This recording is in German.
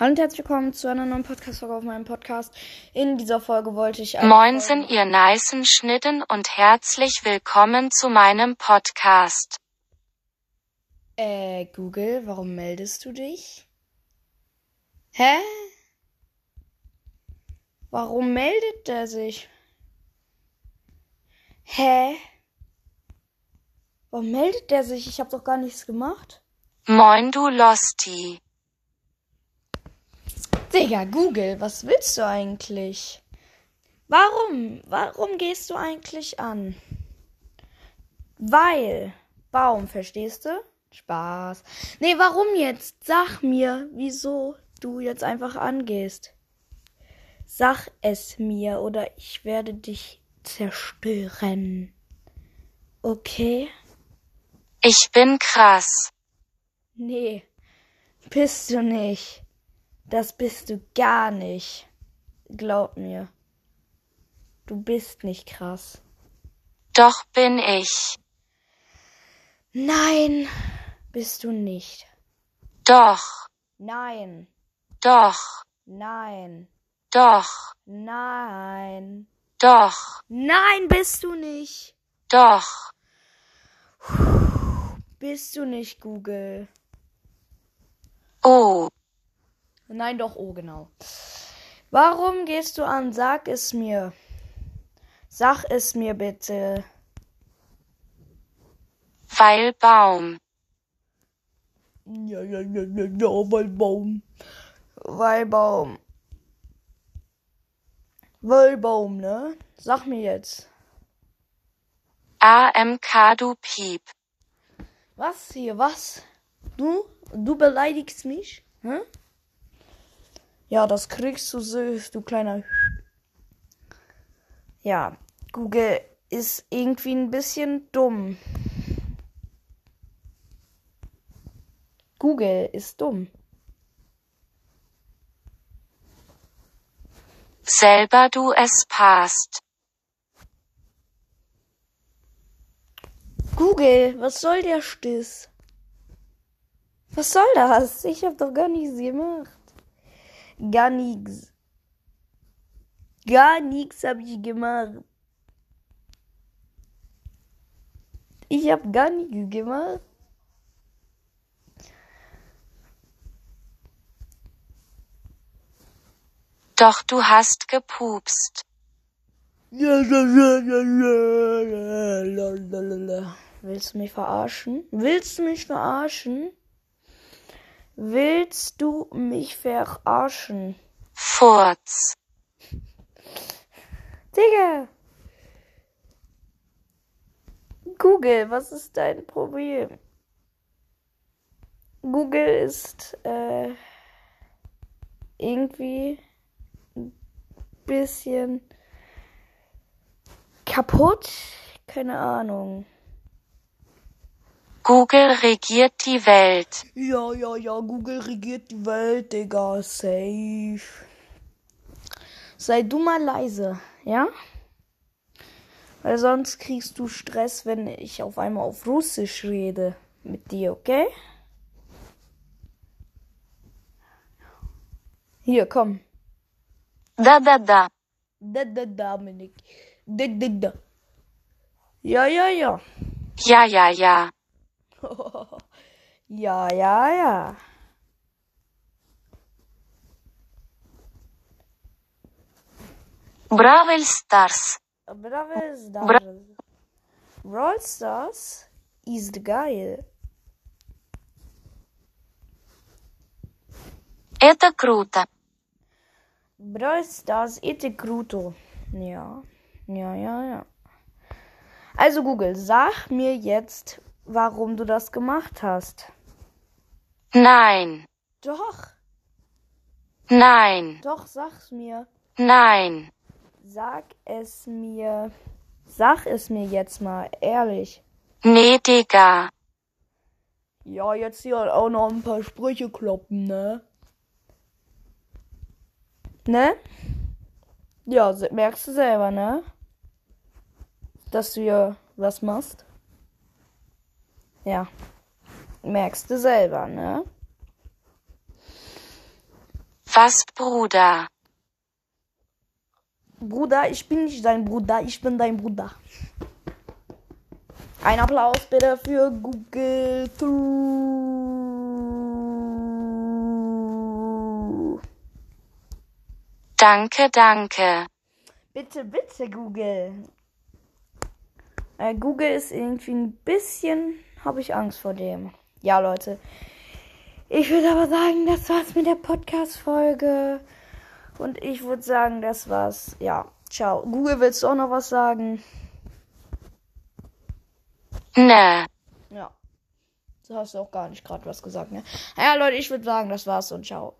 Hallo und herzlich willkommen zu einer neuen Podcast-Folge auf meinem Podcast. In dieser Folge wollte ich Moinsen, ihr nicen Schnitten und herzlich willkommen zu meinem Podcast. Äh, Google, warum meldest du dich? Hä? Warum meldet der sich? Hä? Warum meldet der sich? Ich hab doch gar nichts gemacht. Moin, du Losty. Digga, Google, was willst du eigentlich? Warum? Warum gehst du eigentlich an? Weil. Baum, verstehst du? Spaß. Nee, warum jetzt? Sag mir, wieso du jetzt einfach angehst. Sag es mir oder ich werde dich zerstören. Okay? Ich bin krass. Nee, bist du nicht. Das bist du gar nicht. Glaub mir. Du bist nicht krass. Doch bin ich. Nein, bist du nicht. Doch. Nein. Doch. Nein. Doch. Nein. Doch. Nein, bist du nicht. Doch. Bist du nicht, Google. Oh. Nein, doch, oh, genau. Warum gehst du an? Sag es mir. Sag es mir bitte. Weil Baum. Ja, ja, ja, ja, ja, weil Baum. Weil Baum. Weil Baum, ne? Sag mir jetzt. AMK du Piep. Was hier, was? Du? Du beleidigst mich? Hm? Ja, das kriegst du süß, du kleiner. Ja, Google ist irgendwie ein bisschen dumm. Google ist dumm. Selber du es passt. Google, was soll der Stiss? Was soll das? Ich hab doch gar nichts gemacht. Gar nichts. Gar nichts hab ich gemacht. Ich hab gar nichts gemacht. Doch du hast gepupst. Willst du mich verarschen? Willst du mich verarschen? Willst du mich verarschen? Furz. Digga! Google, was ist dein Problem? Google ist äh, irgendwie ein bisschen kaputt. Keine Ahnung. Google regiert die Welt. Ja, ja, ja, Google regiert die Welt, Digga. Safe. Sei du mal leise, ja? Weil sonst kriegst du Stress, wenn ich auf einmal auf Russisch rede mit dir, okay? Hier, komm. Da, da, da. Da, da, Dominik. Da, da, da. Ja, ja, ja. Ja, ja, ja. Ja, ja, ja. Stars. Brawl Stars. Brawl Stars ist geil. Это круто. Brawl Stars это круто. Ja. Ja, ja, ja. Also Google, sag mir jetzt, warum du das gemacht hast. Nein. Doch, Nein. doch, sag's mir. Nein. Sag es mir. Sag es mir jetzt mal, ehrlich. Nee, Digga. Ja, jetzt hier auch noch ein paar Sprüche kloppen, ne? Ne? Ja, merkst du selber, ne? Dass du hier was machst. Ja. Merkst du selber, ne? Was, Bruder? Bruder, ich bin nicht dein Bruder, ich bin dein Bruder. Ein Applaus bitte für Google. Danke, danke. Bitte, bitte, Google. Äh, Google ist irgendwie ein bisschen, habe ich Angst vor dem. Ja, Leute. Ich würde aber sagen, das war's mit der Podcast-Folge. Und ich würde sagen, das war's. Ja, ciao. Google, willst du auch noch was sagen? Ne. Ja. Du hast auch gar nicht gerade was gesagt, ne? Ja, Leute, ich würde sagen, das war's und ciao.